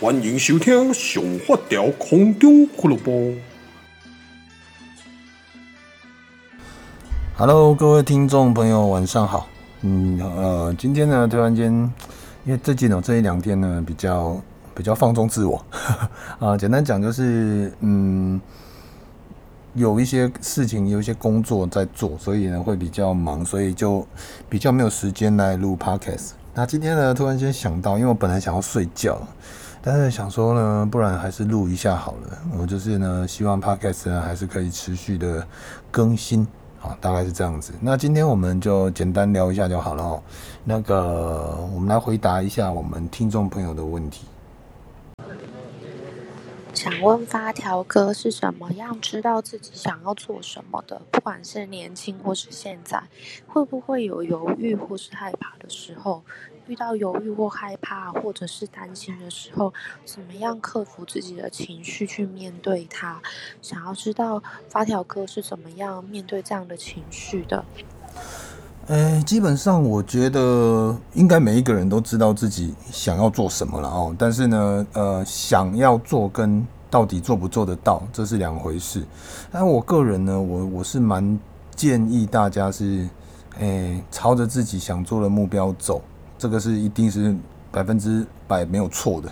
欢迎收听《上发条空中俱乐部》。Hello，各位听众朋友，晚上好。嗯，呃，今天呢，突然间，因为最近哦，这一两天呢，比较比较放纵自我。啊，简单讲就是，嗯，有一些事情，有一些工作在做，所以呢，会比较忙，所以就比较没有时间来录 Podcast。那今天呢，突然间想到，因为我本来想要睡觉。但是想说呢，不然还是录一下好了。我就是呢，希望 Podcast 呢还是可以持续的更新啊，大概是这样子。那今天我们就简单聊一下就好了哦。那个，我们来回答一下我们听众朋友的问题。想问发条哥是怎么样知道自己想要做什么的？不管是年轻或是现在，会不会有犹豫或是害怕的时候？遇到犹豫或害怕，或者是担心的时候，怎么样克服自己的情绪去面对它？想要知道发条哥是怎么样面对这样的情绪的？呃，基本上我觉得应该每一个人都知道自己想要做什么了哦。但是呢，呃，想要做跟到底做不做得到，这是两回事。但我个人呢，我我是蛮建议大家是，诶，朝着自己想做的目标走。这个是一定是百分之百没有错的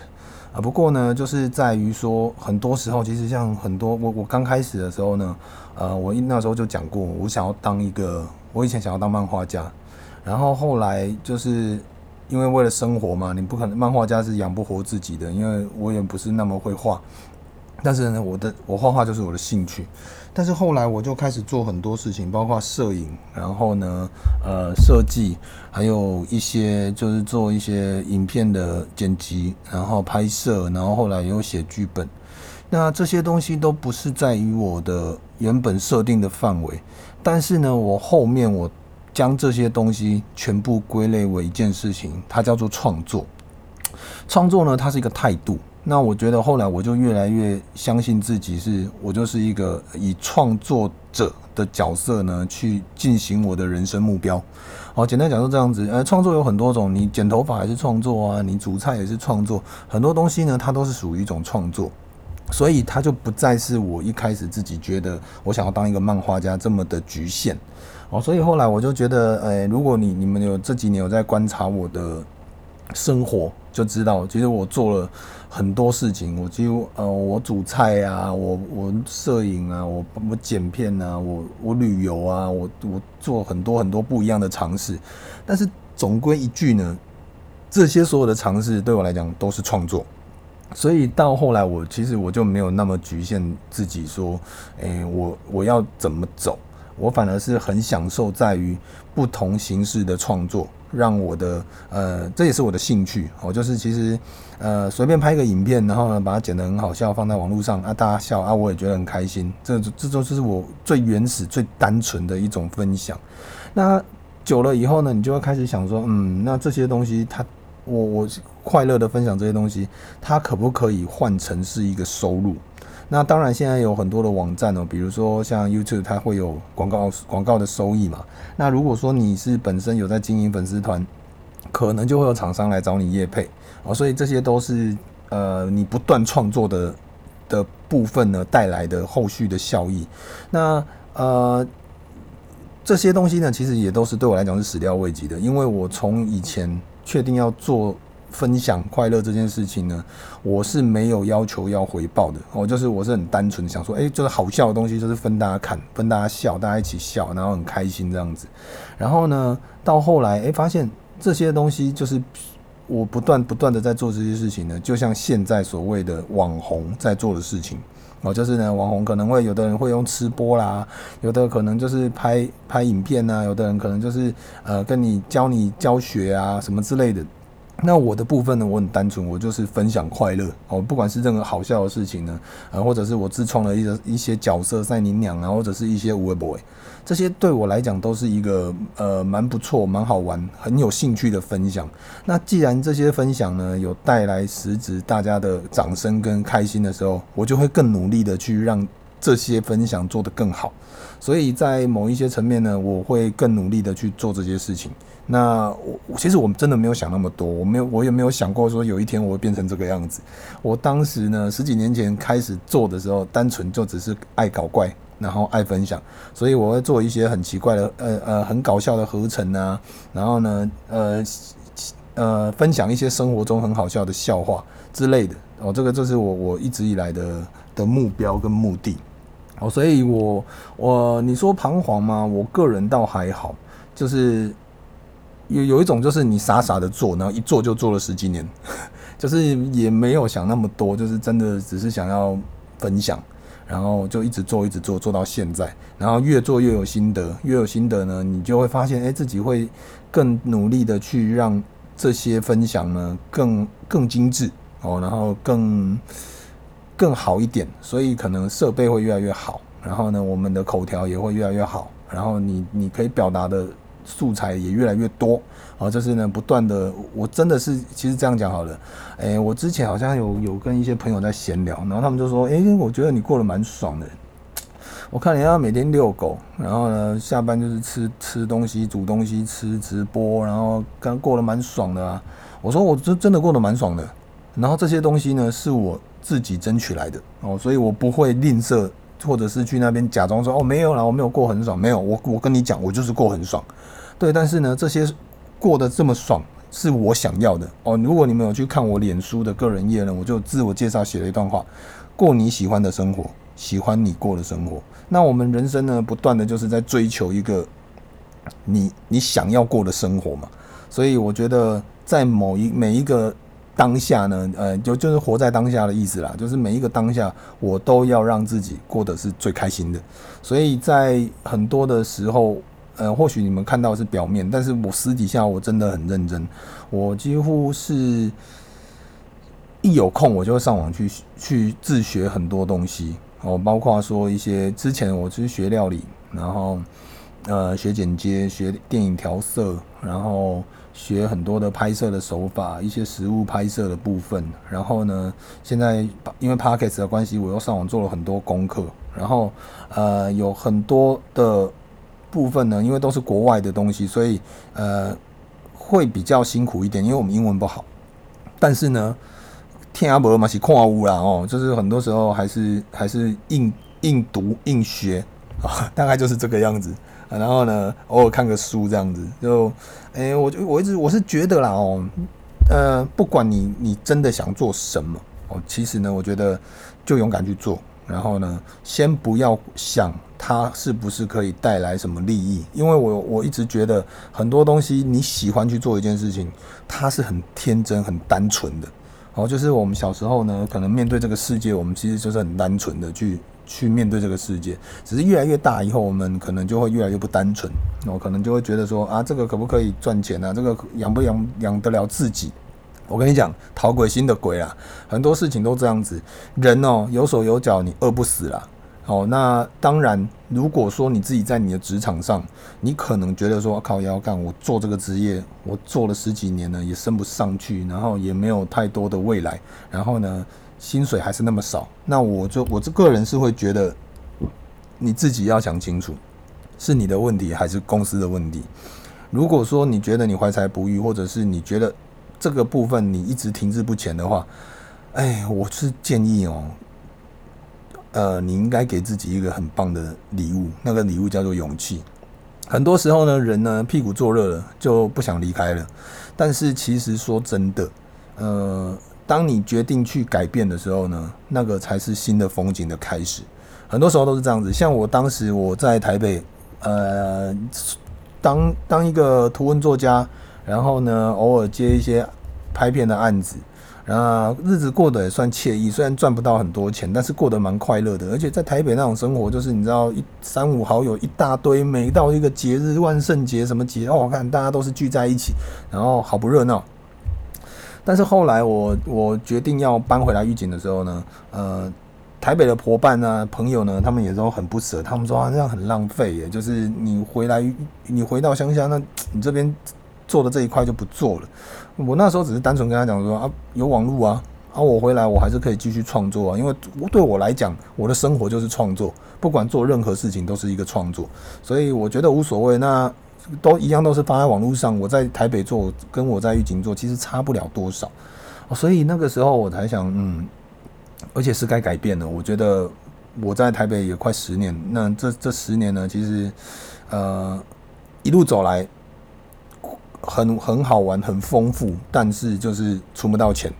啊。不过呢，就是在于说，很多时候其实像很多我我刚开始的时候呢，呃，我那时候就讲过，我想要当一个，我以前想要当漫画家，然后后来就是因为为了生活嘛，你不可能漫画家是养不活自己的，因为我也不是那么会画。但是呢，我的我画画就是我的兴趣。但是后来我就开始做很多事情，包括摄影，然后呢，呃，设计，还有一些就是做一些影片的剪辑，然后拍摄，然后后来有写剧本。那这些东西都不是在于我的原本设定的范围。但是呢，我后面我将这些东西全部归类为一件事情，它叫做创作。创作呢，它是一个态度。那我觉得后来我就越来越相信自己是，我就是一个以创作者的角色呢，去进行我的人生目标。好，简单讲就这样子。呃，创作有很多种，你剪头发还是创作啊，你煮菜也是创作，很多东西呢，它都是属于一种创作，所以它就不再是我一开始自己觉得我想要当一个漫画家这么的局限。哦，所以后来我就觉得，呃，如果你你们有这几年有在观察我的生活，就知道其实我做了。很多事情，我几乎呃，我煮菜啊，我我摄影啊，我我剪片啊，我我旅游啊，我我做很多很多不一样的尝试。但是总归一句呢，这些所有的尝试对我来讲都是创作。所以到后来，我其实我就没有那么局限自己说，诶，我我要怎么走？我反而是很享受在于不同形式的创作。让我的呃，这也是我的兴趣哦，就是其实呃，随便拍一个影片，然后呢，把它剪得很好笑，放在网络上啊，大家笑啊，我也觉得很开心。这这就是我最原始、最单纯的一种分享。那久了以后呢，你就会开始想说，嗯，那这些东西，它我我快乐的分享这些东西，它可不可以换成是一个收入？那当然，现在有很多的网站哦，比如说像 YouTube，它会有广告广告的收益嘛。那如果说你是本身有在经营粉丝团，可能就会有厂商来找你业配哦。所以这些都是呃你不断创作的的部分呢带来的后续的效益。那呃这些东西呢，其实也都是对我来讲是始料未及的，因为我从以前确定要做。分享快乐这件事情呢，我是没有要求要回报的。我就是我是很单纯想说，诶，就是好笑的东西，就是分大家看，分大家笑，大家一起笑，然后很开心这样子。然后呢，到后来，诶，发现这些东西就是我不断不断的在做这些事情呢，就像现在所谓的网红在做的事情。哦，就是呢，网红可能会有的人会用吃播啦，有的可能就是拍拍影片啊，有的人可能就是呃跟你教你教学啊什么之类的。那我的部分呢，我很单纯，我就是分享快乐哦，不管是任何好笑的事情呢，呃，或者是我自创了一个一些角色赛宁娘啊，或者是一些有的没的，这些对我来讲都是一个呃蛮不错、蛮好玩、很有兴趣的分享。那既然这些分享呢有带来实质大家的掌声跟开心的时候，我就会更努力的去让这些分享做得更好。所以在某一些层面呢，我会更努力的去做这些事情。那我其实我们真的没有想那么多，我没有，我也没有想过说有一天我会变成这个样子。我当时呢，十几年前开始做的时候，单纯就只是爱搞怪，然后爱分享，所以我会做一些很奇怪的，呃呃，很搞笑的合成啊，然后呢，呃呃，分享一些生活中很好笑的笑话之类的。哦，这个就是我我一直以来的的目标跟目的。哦，所以我我你说彷徨吗？我个人倒还好，就是。有有一种就是你傻傻的做，然后一做就做了十几年，就是也没有想那么多，就是真的只是想要分享，然后就一直做一直做做到现在，然后越做越有心得，越有心得呢，你就会发现，哎、自己会更努力的去让这些分享呢更更精致哦，然后更更好一点，所以可能设备会越来越好，然后呢，我们的口条也会越来越好，然后你你可以表达的。素材也越来越多，啊，就是呢，不断的，我真的是，其实这样讲好了，哎、欸，我之前好像有有跟一些朋友在闲聊，然后他们就说，哎、欸，我觉得你过得蛮爽的，我看人家每天遛狗，然后呢，下班就是吃吃东西、煮东西吃、直播，然后刚过得蛮爽的啊。我说，我真真的过得蛮爽的，然后这些东西呢，是我自己争取来的。哦，所以我不会吝啬。或者是去那边假装说哦，没有啦，我没有过很爽，没有，我我跟你讲，我就是过很爽，对，但是呢，这些过得这么爽是我想要的哦。如果你们有去看我脸书的个人页呢，我就自我介绍写了一段话：过你喜欢的生活，喜欢你过的生活。那我们人生呢，不断的就是在追求一个你你想要过的生活嘛。所以我觉得在某一每一个。当下呢，呃，就就是活在当下的意思啦，就是每一个当下，我都要让自己过得是最开心的。所以在很多的时候，呃，或许你们看到是表面，但是我私底下我真的很认真。我几乎是一有空，我就会上网去去自学很多东西哦，包括说一些之前我去学料理，然后呃学剪接、学电影调色，然后。学很多的拍摄的手法，一些实物拍摄的部分。然后呢，现在因为 Podcast 的关系，我又上网做了很多功课。然后呃，有很多的部分呢，因为都是国外的东西，所以呃会比较辛苦一点，因为我们英文不好。但是呢，听阿伯嘛是看有啦哦，就是很多时候还是还是硬硬读硬学啊，大概就是这个样子。然后呢，偶尔看个书这样子，就，哎、欸，我就我一直我是觉得啦哦，呃，不管你你真的想做什么哦，其实呢，我觉得就勇敢去做。然后呢，先不要想它是不是可以带来什么利益，因为我我一直觉得很多东西你喜欢去做一件事情，它是很天真、很单纯的。哦，就是我们小时候呢，可能面对这个世界，我们其实就是很单纯的去。去面对这个世界，只是越来越大以后，我们可能就会越来越不单纯，我可能就会觉得说啊，这个可不可以赚钱啊？这个养不养养得了自己？我跟你讲，讨鬼心的鬼啊，很多事情都这样子。人哦，有手有脚，你饿不死啦。哦，那当然，如果说你自己在你的职场上，你可能觉得说靠腰干，我做这个职业，我做了十几年了，也升不上去，然后也没有太多的未来，然后呢，薪水还是那么少，那我就我这个人是会觉得，你自己要想清楚，是你的问题还是公司的问题。如果说你觉得你怀才不遇，或者是你觉得这个部分你一直停滞不前的话，哎，我是建议哦，呃，你应该给自己一个很棒的礼物，那个礼物叫做勇气。很多时候呢，人呢屁股坐热了就不想离开了，但是其实说真的，呃。当你决定去改变的时候呢，那个才是新的风景的开始。很多时候都是这样子。像我当时我在台北，呃，当当一个图文作家，然后呢，偶尔接一些拍片的案子，然后日子过得也算惬意。虽然赚不到很多钱，但是过得蛮快乐的。而且在台北那种生活，就是你知道，一三五好友一大堆，每到一个节日，万圣节什么节，哦，我看大家都是聚在一起，然后好不热闹。但是后来我我决定要搬回来玉井的时候呢，呃，台北的伙伴呢、朋友呢，他们也都很不舍，他们说啊，这样很浪费耶，就是你回来，你回到乡下，那你这边做的这一块就不做了。我那时候只是单纯跟他讲说啊，有网络啊，啊，我回来我还是可以继续创作啊，因为对我来讲，我的生活就是创作，不管做任何事情都是一个创作，所以我觉得无所谓。那都一样，都是发在网络上。我在台北做，跟我在玉井做，其实差不了多少。所以那个时候我才想，嗯，而且是该改变了。我觉得我在台北也快十年，那这这十年呢，其实呃一路走来很很好玩，很丰富，但是就是存不到钱。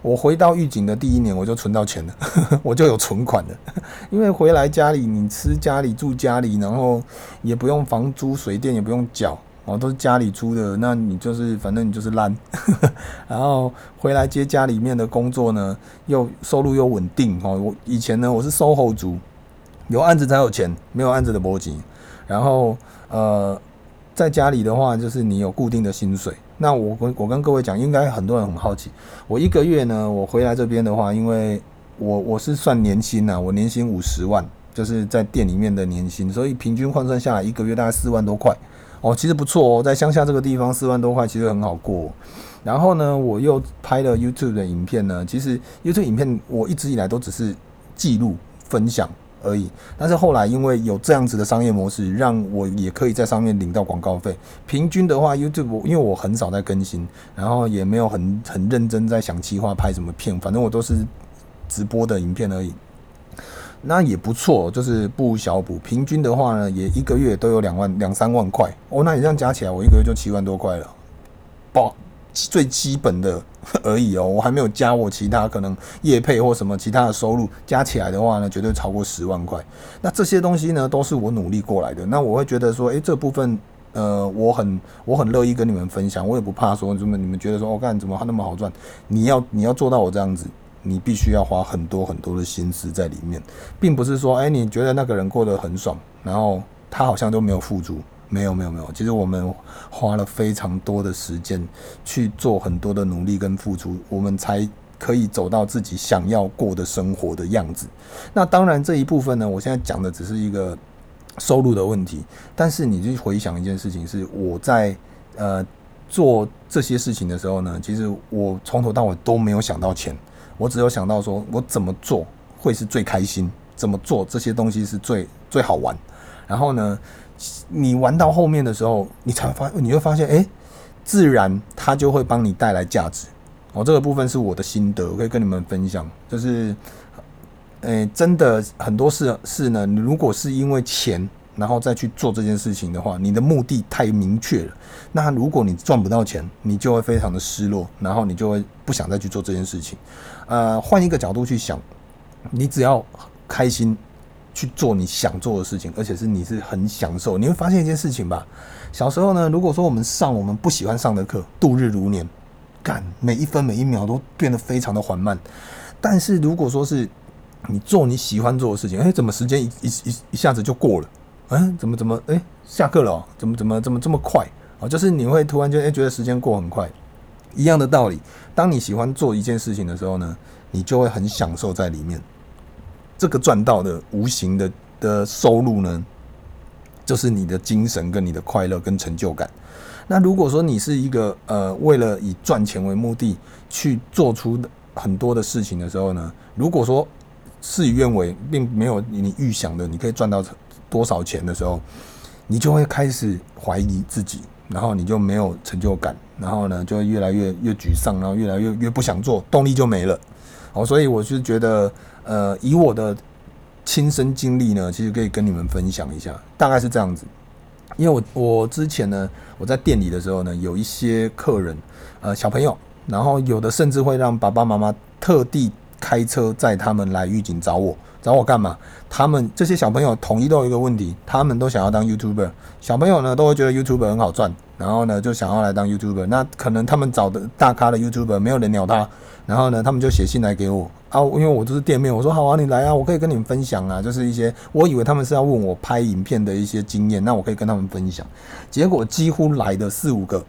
我回到玉井的第一年，我就存到钱了，我就有存款了。因为回来家里，你吃家里住家里，然后也不用房租水电，也不用缴，哦，都是家里出的。那你就是反正你就是烂。然后回来接家里面的工作呢，又收入又稳定。哦，我以前呢，我是 SOHO 族，有案子才有钱，没有案子的搏击。然后呃，在家里的话，就是你有固定的薪水。那我跟我跟各位讲，应该很多人很好奇，我一个月呢，我回来这边的话，因为我我是算年薪呐，我年薪五十万，就是在店里面的年薪，所以平均换算下来，一个月大概四万多块，哦，其实不错哦，在乡下这个地方四万多块其实很好过。然后呢，我又拍了 YouTube 的影片呢，其实 YouTube 影片我一直以来都只是记录分享。而已，但是后来因为有这样子的商业模式，让我也可以在上面领到广告费。平均的话，YouTube 因为我很少在更新，然后也没有很很认真在想计划拍什么片，反正我都是直播的影片而已。那也不错，就是不小补。平均的话呢，也一个月都有两万两三万块哦。那你这样加起来，我一个月就七万多块了，爆。最基本的而已哦，我还没有加我其他可能业配或什么其他的收入，加起来的话呢，绝对超过十万块。那这些东西呢，都是我努力过来的。那我会觉得说，诶，这部分呃，我很我很乐意跟你们分享，我也不怕说什么你们觉得说，我、哦、干怎么还那么好赚？你要你要做到我这样子，你必须要花很多很多的心思在里面，并不是说，诶，你觉得那个人过得很爽，然后他好像都没有付出。没有没有没有，其实我们花了非常多的时间去做很多的努力跟付出，我们才可以走到自己想要过的生活的样子。那当然这一部分呢，我现在讲的只是一个收入的问题，但是你去回想一件事情，是我在呃做这些事情的时候呢，其实我从头到尾都没有想到钱，我只有想到说我怎么做会是最开心，怎么做这些东西是最最好玩，然后呢，你玩到后面的时候，你才发，你会发现，哎，自然它就会帮你带来价值。哦，这个部分是我的心得，我可以跟你们分享。就是，诶，真的很多事事呢，你如果是因为钱，然后再去做这件事情的话，你的目的太明确了。那如果你赚不到钱，你就会非常的失落，然后你就会不想再去做这件事情。呃，换一个角度去想，你只要开心。去做你想做的事情，而且是你是很享受。你会发现一件事情吧，小时候呢，如果说我们上我们不喜欢上的课，度日如年，干每一分每一秒都变得非常的缓慢。但是如果说是你做你喜欢做的事情，哎，怎么时间一一一一下子就过了？哎，怎么怎么哎下课了？怎么怎么怎么这么快啊？就是你会突然间哎觉得时间过很快。一样的道理，当你喜欢做一件事情的时候呢，你就会很享受在里面。这个赚到的无形的的收入呢，就是你的精神跟你的快乐跟成就感。那如果说你是一个呃为了以赚钱为目的去做出很多的事情的时候呢，如果说事与愿违，并没有你预想的你可以赚到多少钱的时候，你就会开始怀疑自己，然后你就没有成就感，然后呢就会越来越越沮丧，然后越来越越不想做，动力就没了。哦，所以我是觉得。呃，以我的亲身经历呢，其实可以跟你们分享一下，大概是这样子。因为我我之前呢，我在店里的时候呢，有一些客人，呃，小朋友，然后有的甚至会让爸爸妈妈特地开车载他们来玉井找我，找我干嘛？他们这些小朋友统一都有一个问题，他们都想要当 YouTuber。小朋友呢，都会觉得 YouTuber 很好赚，然后呢，就想要来当 YouTuber。那可能他们找的大咖的 YouTuber 没有人鸟他，然后呢，他们就写信来给我。啊，因为我就是店面，我说好啊，你来啊，我可以跟你们分享啊，就是一些我以为他们是要问我拍影片的一些经验，那我可以跟他们分享。结果几乎来的四五个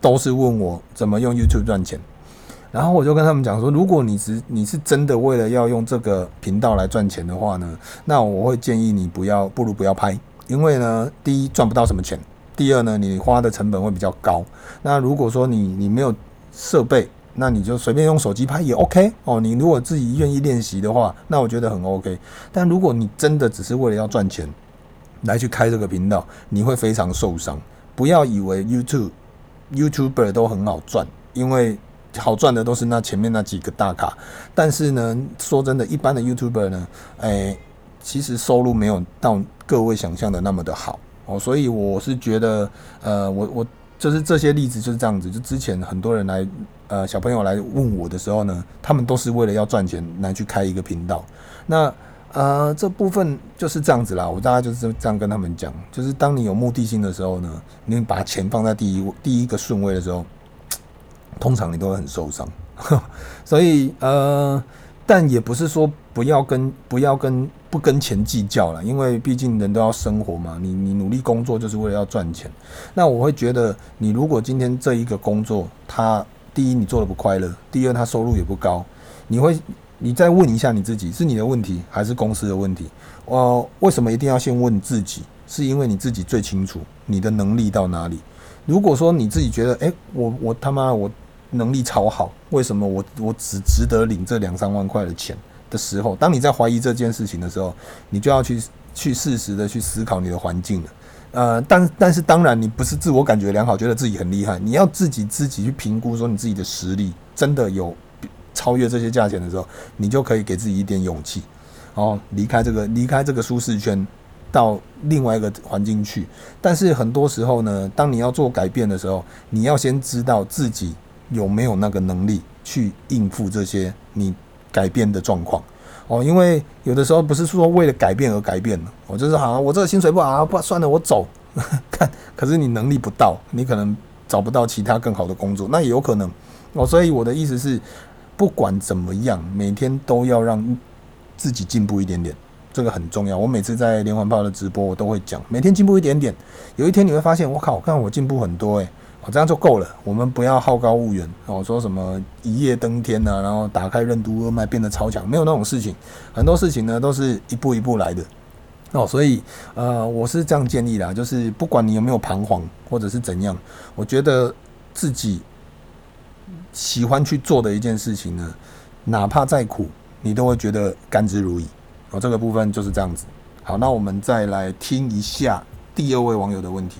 都是问我怎么用 YouTube 赚钱，然后我就跟他们讲说，如果你是你是真的为了要用这个频道来赚钱的话呢，那我会建议你不要，不如不要拍，因为呢，第一赚不到什么钱，第二呢，你花的成本会比较高。那如果说你你没有设备，那你就随便用手机拍也 OK 哦。你如果自己愿意练习的话，那我觉得很 OK。但如果你真的只是为了要赚钱来去开这个频道，你会非常受伤。不要以为 YouTube YouTuber 都很好赚，因为好赚的都是那前面那几个大咖。但是呢，说真的，一般的 YouTuber 呢，哎，其实收入没有到各位想象的那么的好哦。所以我是觉得，呃，我我。就是这些例子就是这样子，就之前很多人来，呃，小朋友来问我的时候呢，他们都是为了要赚钱来去开一个频道。那呃，这部分就是这样子啦，我大概就是这样跟他们讲，就是当你有目的性的时候呢，你把钱放在第一第一个顺位的时候，通常你都会很受伤。所以呃。但也不是说不要跟不要跟不跟钱计较了，因为毕竟人都要生活嘛。你你努力工作就是为了要赚钱。那我会觉得，你如果今天这一个工作，它第一你做的不快乐，第二他收入也不高，你会你再问一下你自己，是你的问题还是公司的问题？我为什么一定要先问自己？是因为你自己最清楚你的能力到哪里。如果说你自己觉得，诶，我我他妈我。能力超好，为什么我我只值得领这两三万块的钱的时候，当你在怀疑这件事情的时候，你就要去去适时的去思考你的环境了。呃，但但是当然，你不是自我感觉良好，觉得自己很厉害，你要自己自己去评估说你自己的实力真的有超越这些价钱的时候，你就可以给自己一点勇气，哦离开这个离开这个舒适圈，到另外一个环境去。但是很多时候呢，当你要做改变的时候，你要先知道自己。有没有那个能力去应付这些你改变的状况？哦，因为有的时候不是说为了改变而改变的，我就是好像我这个薪水不好，不算了，我走。看，可是你能力不到，你可能找不到其他更好的工作，那也有可能。哦，所以我的意思是，不管怎么样，每天都要让自己进步一点点，这个很重要。我每次在连环炮的直播，我都会讲，每天进步一点点，有一天你会发现，我靠，我看我进步很多诶。哦，这样就够了。我们不要好高骛远哦，说什么一夜登天呐，然后打开任督二脉变得超强，没有那种事情。很多事情呢，都是一步一步来的。哦，所以呃，我是这样建议啦，就是不管你有没有彷徨或者是怎样，我觉得自己喜欢去做的一件事情呢，哪怕再苦，你都会觉得甘之如饴。哦，这个部分就是这样子。好，那我们再来听一下第二位网友的问题。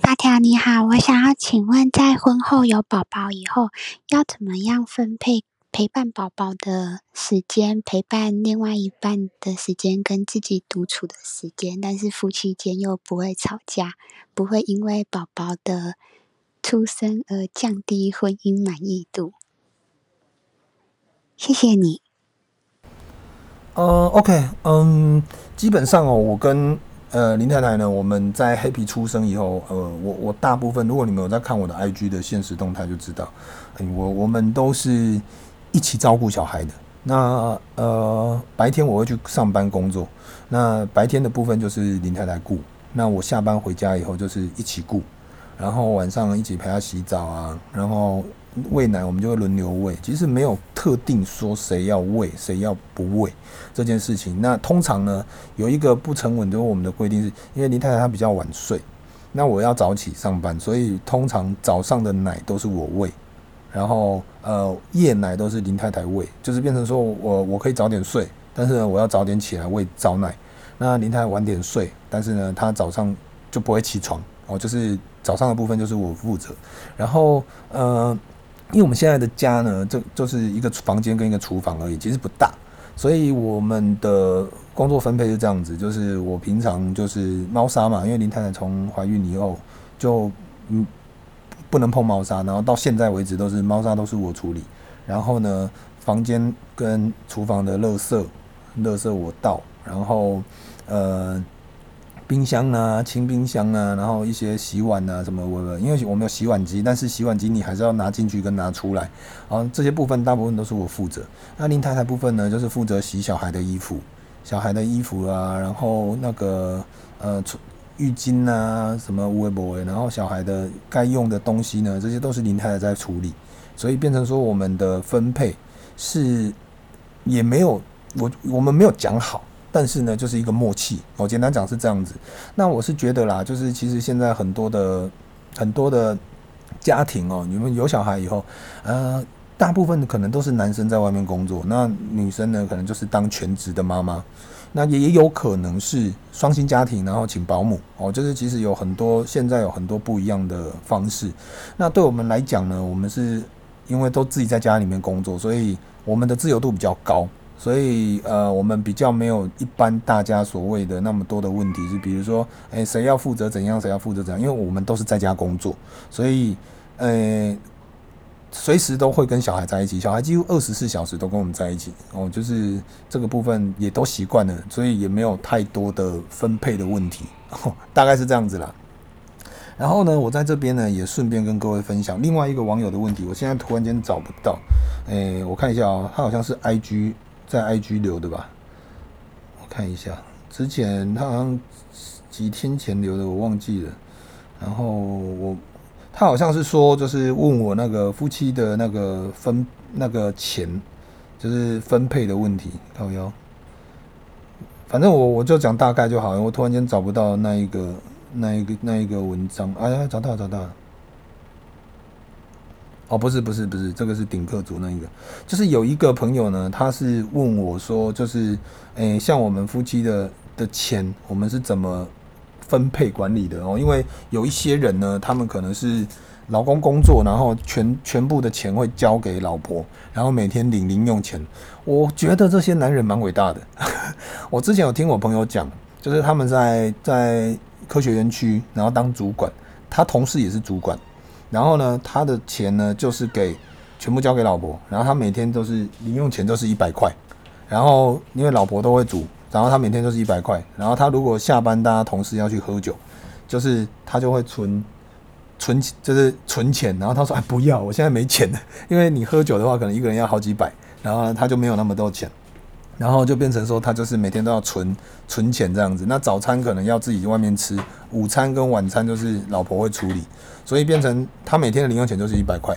法条你好，我想要请问，在婚后有宝宝以后，要怎么样分配陪伴宝宝的时间，陪伴另外一半的时间，跟自己独处的时间，但是夫妻间又不会吵架，不会因为宝宝的出生而降低婚姻满意度？谢谢你。呃，OK，嗯，基本上哦，我跟。呃，林太太呢？我们在黑皮出生以后，呃，我我大部分，如果你们有在看我的 IG 的现实动态，就知道，欸、我我们都是一起照顾小孩的。那呃，白天我会去上班工作，那白天的部分就是林太太顾，那我下班回家以后就是一起顾，然后晚上一起陪她洗澡啊，然后。喂奶我们就会轮流喂，其实没有特定说谁要喂谁要不喂这件事情。那通常呢，有一个不成文的我们的规定是，因为林太太她比较晚睡，那我要早起上班，所以通常早上的奶都是我喂，然后呃夜奶都是林太太喂，就是变成说我我可以早点睡，但是呢我要早点起来喂早奶。那林太太晚点睡，但是呢她早上就不会起床哦，就是早上的部分就是我负责，然后呃。因为我们现在的家呢，就就是一个房间跟一个厨房而已，其实不大，所以我们的工作分配是这样子，就是我平常就是猫砂嘛，因为林太太从怀孕以后就嗯不能碰猫砂，然后到现在为止都是猫砂都是我处理，然后呢，房间跟厨房的垃圾，垃圾我倒，然后呃。冰箱啊，清冰箱啊，然后一些洗碗啊，什么我，因为我们有洗碗机，但是洗碗机你还是要拿进去跟拿出来，啊，这些部分大部分都是我负责。那林太太部分呢，就是负责洗小孩的衣服，小孩的衣服啊，然后那个呃浴巾啊，什么微波，然后小孩的该用的东西呢，这些都是林太太在处理，所以变成说我们的分配是也没有我我们没有讲好。但是呢，就是一个默契。我简单讲是这样子。那我是觉得啦，就是其实现在很多的很多的家庭哦，你们有小孩以后，呃，大部分可能都是男生在外面工作，那女生呢，可能就是当全职的妈妈。那也也有可能是双薪家庭，然后请保姆哦，就是其实有很多现在有很多不一样的方式。那对我们来讲呢，我们是因为都自己在家里面工作，所以我们的自由度比较高，所以呃，我们比较没有一般大家所谓的那么多的问题，是比如说，诶，谁要负责怎样，谁要负责怎样，因为我们都是在家工作，所以呃。随时都会跟小孩在一起，小孩几乎二十四小时都跟我们在一起哦，就是这个部分也都习惯了，所以也没有太多的分配的问题，哦，大概是这样子啦。然后呢，我在这边呢也顺便跟各位分享另外一个网友的问题，我现在突然间找不到，诶，我看一下哦，他好像是 IG 在 IG 留的吧，我看一下，之前他好像几天前留的，我忘记了，然后我。他好像是说，就是问我那个夫妻的那个分那个钱，就是分配的问题。靠腰，反正我我就讲大概就好了。我突然间找不到那一个那一个那一个文章，哎呀，找到找到了。哦，不是不是不是，这个是顶客族那一个，就是有一个朋友呢，他是问我说，就是诶、像我们夫妻的的钱，我们是怎么？分配管理的哦，因为有一些人呢，他们可能是老公工作，然后全全部的钱会交给老婆，然后每天领零用钱。我觉得这些男人蛮伟大的。我之前有听我朋友讲，就是他们在在科学园区，然后当主管，他同事也是主管，然后呢，他的钱呢就是给全部交给老婆，然后他每天都是零用钱都是一百块，然后因为老婆都会煮。然后他每天都是一百块，然后他如果下班，大家同事要去喝酒，就是他就会存存，就是存钱。然后他说：“哎，不要，我现在没钱了，因为你喝酒的话，可能一个人要好几百。”然后呢，他就没有那么多钱，然后就变成说他就是每天都要存存钱这样子。那早餐可能要自己外面吃，午餐跟晚餐就是老婆会处理，所以变成他每天的零用钱就是一百块。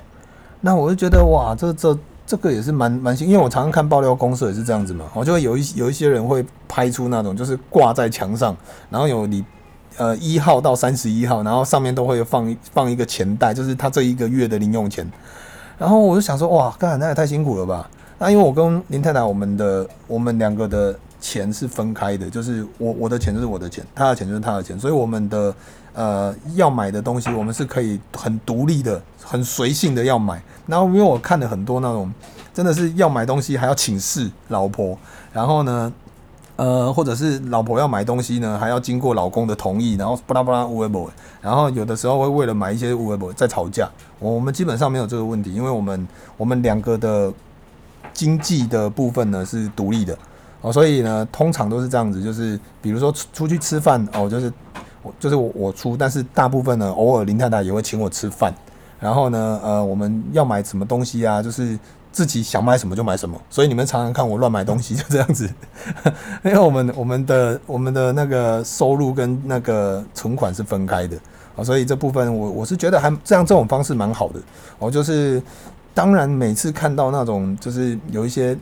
那我就觉得哇，这这。这个也是蛮蛮新，因为我常常看爆料公社也是这样子嘛，我就会有一有一些人会拍出那种就是挂在墙上，然后有你呃一号到三十一号，然后上面都会放放一个钱袋，就是他这一个月的零用钱。然后我就想说，哇，干，那也太辛苦了吧？那因为我跟林太太，我们的我们两个的钱是分开的，就是我我的钱就是我的钱，他的钱就是他的钱，所以我们的。呃，要买的东西，我们是可以很独立的、很随性的要买。然后，因为我看了很多那种，真的是要买东西还要请示老婆，然后呢，呃，或者是老婆要买东西呢，还要经过老公的同意，然后巴拉巴拉乌龟博，然后有的时候会为了买一些乌龟博在吵架。我们基本上没有这个问题，因为我们我们两个的经济的部分呢是独立的哦，所以呢，通常都是这样子，就是比如说出出去吃饭哦，就是我。就是我我出，但是大部分呢，偶尔林太太也会请我吃饭。然后呢，呃，我们要买什么东西啊？就是自己想买什么就买什么。所以你们常常看我乱买东西，就这样子。因为我们我们的我们的那个收入跟那个存款是分开的啊，所以这部分我我是觉得还这样这种方式蛮好的。我就是当然每次看到那种就是有一些。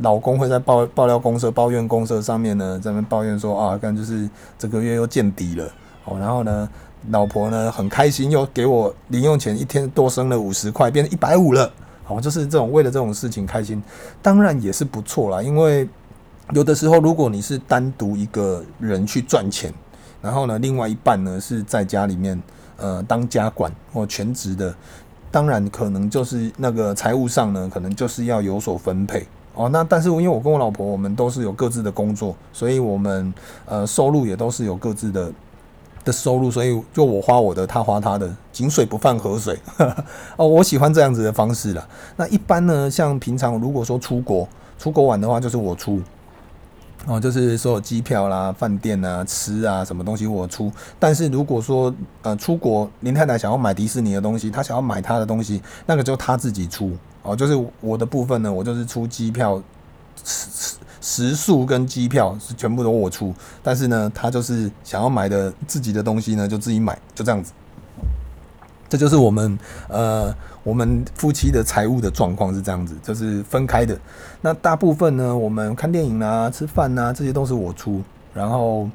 老公会在爆爆料公社、抱怨公社上面呢，在那抱怨说啊，干就是这个月又见底了哦，然后呢，老婆呢很开心，又给我零用钱，一天多生了五十块，变成一百五了，好，就是这种为了这种事情开心，当然也是不错啦。因为有的时候，如果你是单独一个人去赚钱，然后呢，另外一半呢是在家里面呃当家管或全职的，当然可能就是那个财务上呢，可能就是要有所分配。哦，那但是因为我跟我老婆，我们都是有各自的工作，所以我们呃收入也都是有各自的的收入，所以就我花我的，他花他的，井水不犯河水。哦，我喜欢这样子的方式啦。那一般呢，像平常如果说出国出国玩的话，就是我出。哦，就是所有机票啦、饭店啊、吃啊什么东西我出。但是如果说呃出国林太太想要买迪士尼的东西，她想要买她的东西，那个就她自己出。哦，就是我的部分呢，我就是出机票、食食宿跟机票是全部都我出，但是呢，他就是想要买的自己的东西呢，就自己买，就这样子。这就是我们呃，我们夫妻的财务的状况是这样子，就是分开的。那大部分呢，我们看电影啊、吃饭啊，这些都是我出。然后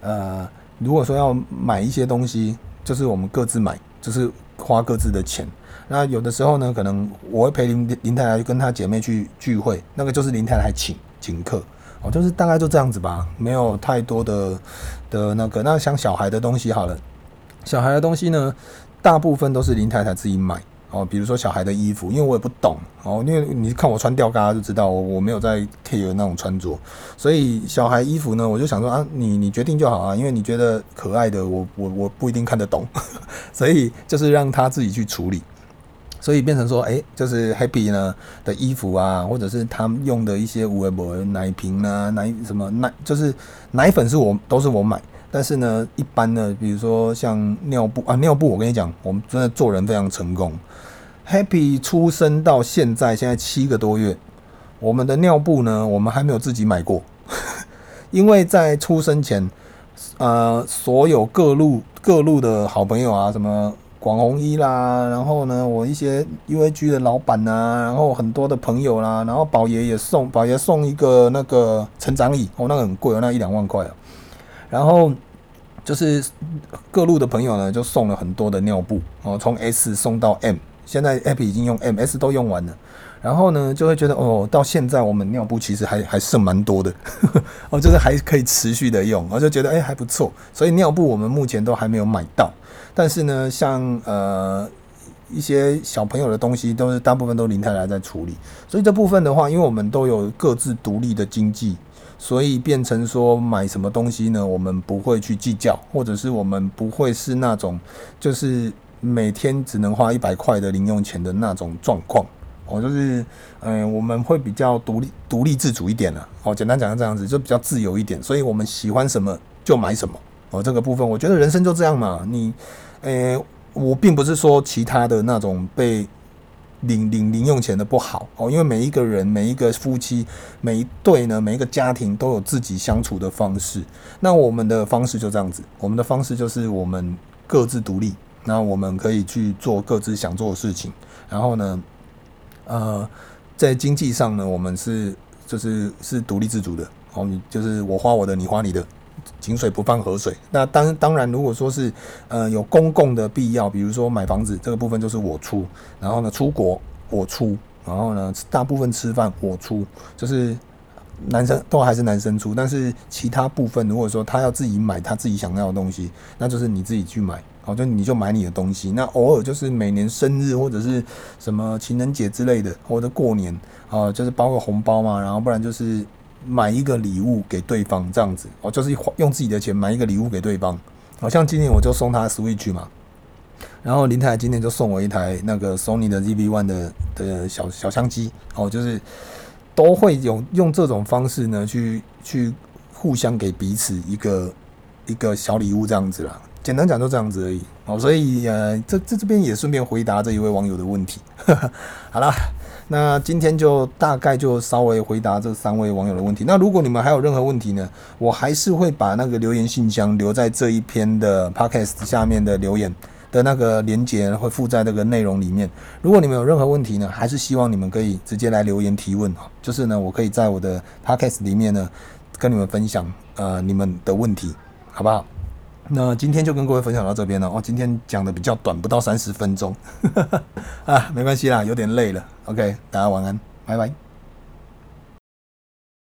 呃，如果说要买一些东西，就是我们各自买，就是。花各自的钱。那有的时候呢，可能我会陪林林太太跟她姐妹去聚会，那个就是林太太请请客哦，就是大概就这样子吧，没有太多的的那个。那像小孩的东西好了，小孩的东西呢，大部分都是林太太自己买。哦，比如说小孩的衣服，因为我也不懂哦，因为你看我穿吊嘎就知道，我我没有在 care 那种穿着，所以小孩衣服呢，我就想说啊，你你决定就好啊，因为你觉得可爱的，我我我不一定看得懂，所以就是让他自己去处理，所以变成说，哎、就是 Happy 呢的衣服啊，或者是他们用的一些无为博奶瓶啊，奶什么奶，就是奶粉是我都是我买。但是呢，一般呢，比如说像尿布啊，尿布，我跟你讲，我们真的做人非常成功。Happy 出生到现在，现在七个多月，我们的尿布呢，我们还没有自己买过，因为在出生前，呃，所有各路各路的好朋友啊，什么广弘衣啦，然后呢，我一些 UAG 的老板啊，然后很多的朋友啦，然后宝爷也送宝爷送一个那个成长椅，哦，那个很贵哦，那一两万块啊。然后就是各路的朋友呢，就送了很多的尿布哦，从 S 送到 M，现在 APP 已经用 MS 都用完了。然后呢，就会觉得哦，到现在我们尿布其实还还剩蛮多的，哦，就是还可以持续的用，我就觉得哎还不错。所以尿布我们目前都还没有买到，但是呢，像呃一些小朋友的东西，都是大部分都林太太在处理。所以这部分的话，因为我们都有各自独立的经济。所以变成说买什么东西呢？我们不会去计较，或者是我们不会是那种就是每天只能花一百块的零用钱的那种状况。哦，就是嗯，我们会比较独立、独立自主一点了。哦，简单讲这样子，就比较自由一点。所以我们喜欢什么就买什么。哦，这个部分我觉得人生就这样嘛。你，诶，我并不是说其他的那种被。领领零用钱的不好哦，因为每一个人、每一个夫妻、每一对呢、每一个家庭都有自己相处的方式。那我们的方式就这样子，我们的方式就是我们各自独立，那我们可以去做各自想做的事情。然后呢，呃，在经济上呢，我们是就是是独立自主的哦，就是我花我的，你花你的。井水不犯河水。那当当然，如果说是呃有公共的必要，比如说买房子这个部分就是我出，然后呢出国我出，然后呢大部分吃饭我出，就是男生都还是男生出。但是其他部分，如果说他要自己买他自己想要的东西，那就是你自己去买，好，就你就买你的东西。那偶尔就是每年生日或者是什么情人节之类的，或者过年啊，就是包个红包嘛，然后不然就是。买一个礼物给对方，这样子哦，就是花用自己的钱买一个礼物给对方。好像今年我就送他 Switch 嘛，然后林太太今年就送我一台那个 Sony 的 ZV-1 的的小小相机哦，就是都会有用这种方式呢，去去互相给彼此一个一个小礼物这样子啦。简单讲就这样子而已哦，所以呃，这这这边也顺便回答这一位网友的问题。好了。那今天就大概就稍微回答这三位网友的问题。那如果你们还有任何问题呢，我还是会把那个留言信箱留在这一篇的 podcast 下面的留言的那个连接会附在这个内容里面。如果你们有任何问题呢，还是希望你们可以直接来留言提问，就是呢，我可以在我的 podcast 里面呢跟你们分享呃你们的问题，好不好？那今天就跟各位分享到这边了哦。今天讲的比较短，不到三十分钟，啊，没关系啦，有点累了。OK，大家晚安，拜拜。